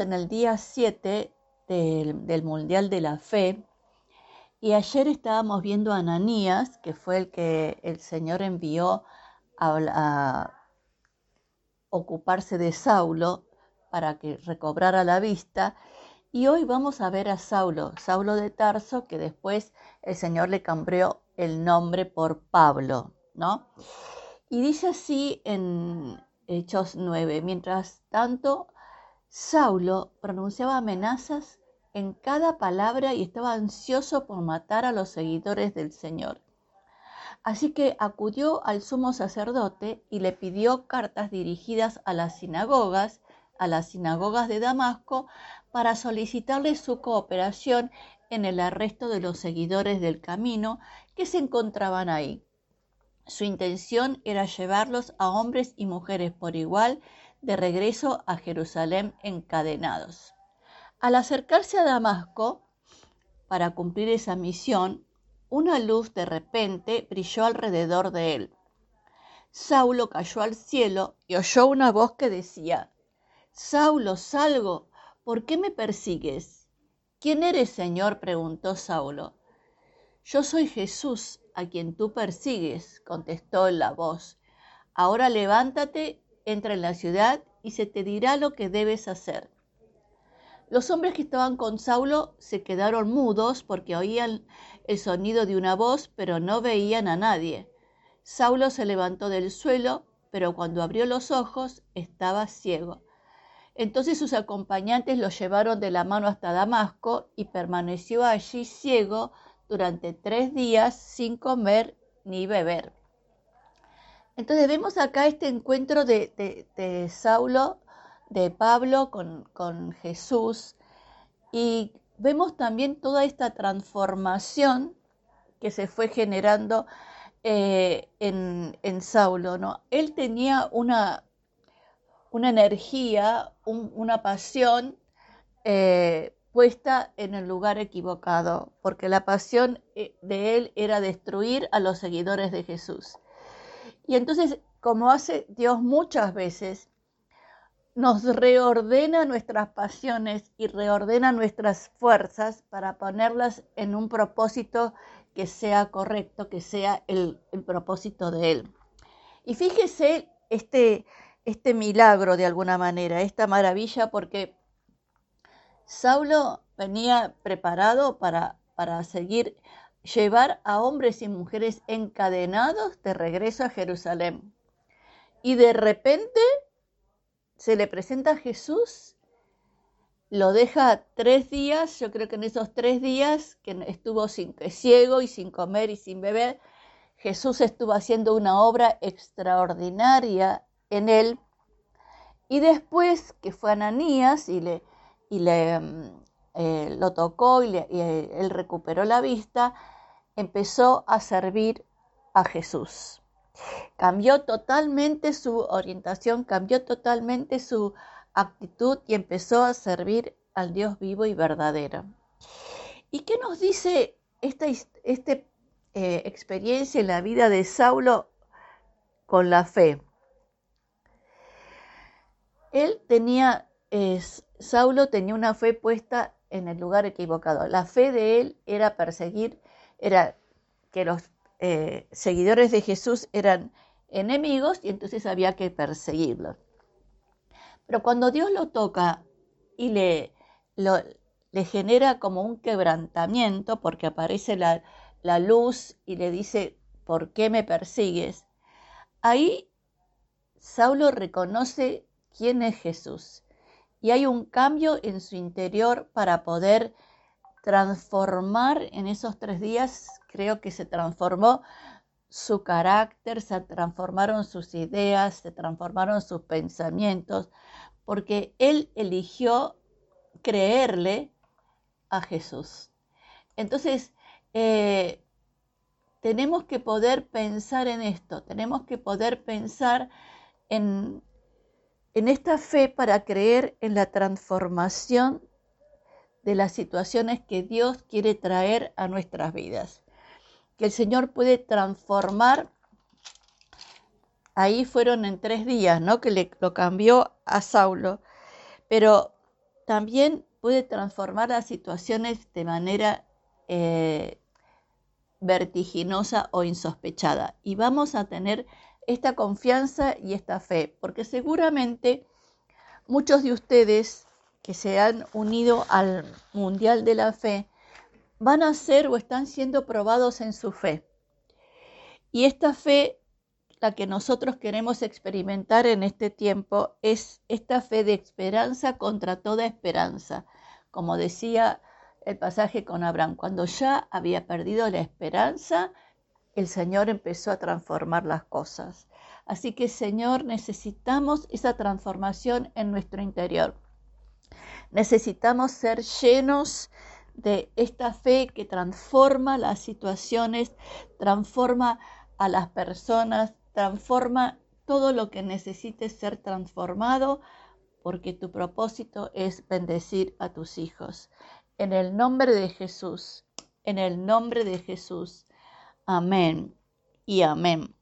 en el día 7 del, del Mundial de la Fe y ayer estábamos viendo a Ananías, que fue el que el Señor envió a, ocuparse de Saulo para que recobrara la vista. Y hoy vamos a ver a Saulo, Saulo de Tarso, que después el Señor le cambió el nombre por Pablo, ¿no? Y dice así en Hechos 9, mientras tanto, Saulo pronunciaba amenazas en cada palabra y estaba ansioso por matar a los seguidores del Señor. Así que acudió al sumo sacerdote y le pidió cartas dirigidas a las sinagogas, a las sinagogas de Damasco, para solicitarle su cooperación en el arresto de los seguidores del camino que se encontraban ahí. Su intención era llevarlos a hombres y mujeres por igual de regreso a Jerusalén encadenados. Al acercarse a Damasco para cumplir esa misión, una luz de repente brilló alrededor de él. Saulo cayó al cielo y oyó una voz que decía, Saulo, salgo, ¿por qué me persigues? ¿Quién eres, Señor? preguntó Saulo. Yo soy Jesús, a quien tú persigues, contestó la voz. Ahora levántate, entra en la ciudad y se te dirá lo que debes hacer. Los hombres que estaban con Saulo se quedaron mudos porque oían el sonido de una voz, pero no veían a nadie. Saulo se levantó del suelo, pero cuando abrió los ojos estaba ciego. Entonces sus acompañantes lo llevaron de la mano hasta Damasco y permaneció allí ciego durante tres días sin comer ni beber. Entonces vemos acá este encuentro de, de Saulo de Pablo con, Jesús y vemos también toda esta transformación que se fue generando eh, en, Saulo. ¿no? Él tenía una, una energía, una pasión eh, puesta en el lugar equivocado, porque la pasión eh, de él era destruir a los seguidores de Jesús. Y entonces, como hace Dios muchas veces, nos reordena nuestras pasiones y reordena nuestras fuerzas para ponerlas en un propósito que sea correcto, que sea el, propósito de Él. Y fíjese este, este milagro de alguna manera, esta maravilla, porque Saulo venía preparado para, para seguir, llevar a hombres y mujeres encadenados de regreso a Jerusalén. Y de repente se le presenta a Jesús, lo deja tres días, yo creo que en esos tres días que estuvo sin, ciego y sin comer y sin beber, Jesús estuvo haciendo una obra extraordinaria en él. Y después que fue Ananías y, le, mm, eh, lo tocó y, y él recuperó la vista, empezó a servir a Jesús. Cambió totalmente su orientación, cambió totalmente su actitud y empezó a servir al Dios vivo y verdadero. ¿Y qué nos dice esta, este, eh, experiencia en la vida de Saulo con la fe? Él tenía, Saulo tenía una fe puesta en el lugar equivocado. La fe de él era perseguir, era que los eh, seguidores de Jesús eran enemigos y entonces había que perseguirlos. Pero cuando Dios lo toca y le, le genera como un quebrantamiento, porque aparece la, la luz y le dice, ¿por qué me persigues? Ahí Saulo reconoce quién es Jesús y hay un cambio en su interior para poder transformar en esos tres días creo que se transformó su carácter, se transformaron sus ideas, se transformaron sus pensamientos, porque él eligió creerle a Jesús. Entonces, eh, tenemos que poder pensar en esto, tenemos que poder pensar en, en esta fe para creer en la transformación de las situaciones que Dios quiere traer a nuestras vidas que el Señor puede transformar. Ahí fueron en tres días, ¿no? Que le, lo cambió a Saulo. Pero también puede transformar las situaciones de manera eh, vertiginosa o insospechada. Y vamos a tener esta confianza y esta fe, porque seguramente muchos de ustedes que se han unido al Mundial de la Fe van a ser o están siendo probados en su fe. Y esta fe, la que nosotros queremos experimentar en este tiempo, es esta fe de esperanza contra toda esperanza. Como decía el pasaje con Abraham, cuando ya había perdido la esperanza, el Señor empezó a transformar las cosas. Así que, Señor, necesitamos esa transformación en nuestro interior. Necesitamos ser llenos de esta fe que transforma las situaciones, transforma a las personas, transforma todo lo que necesite ser transformado, porque tu propósito es bendecir a tus hijos. En el nombre de Jesús, en el nombre de Jesús. Amén y amén.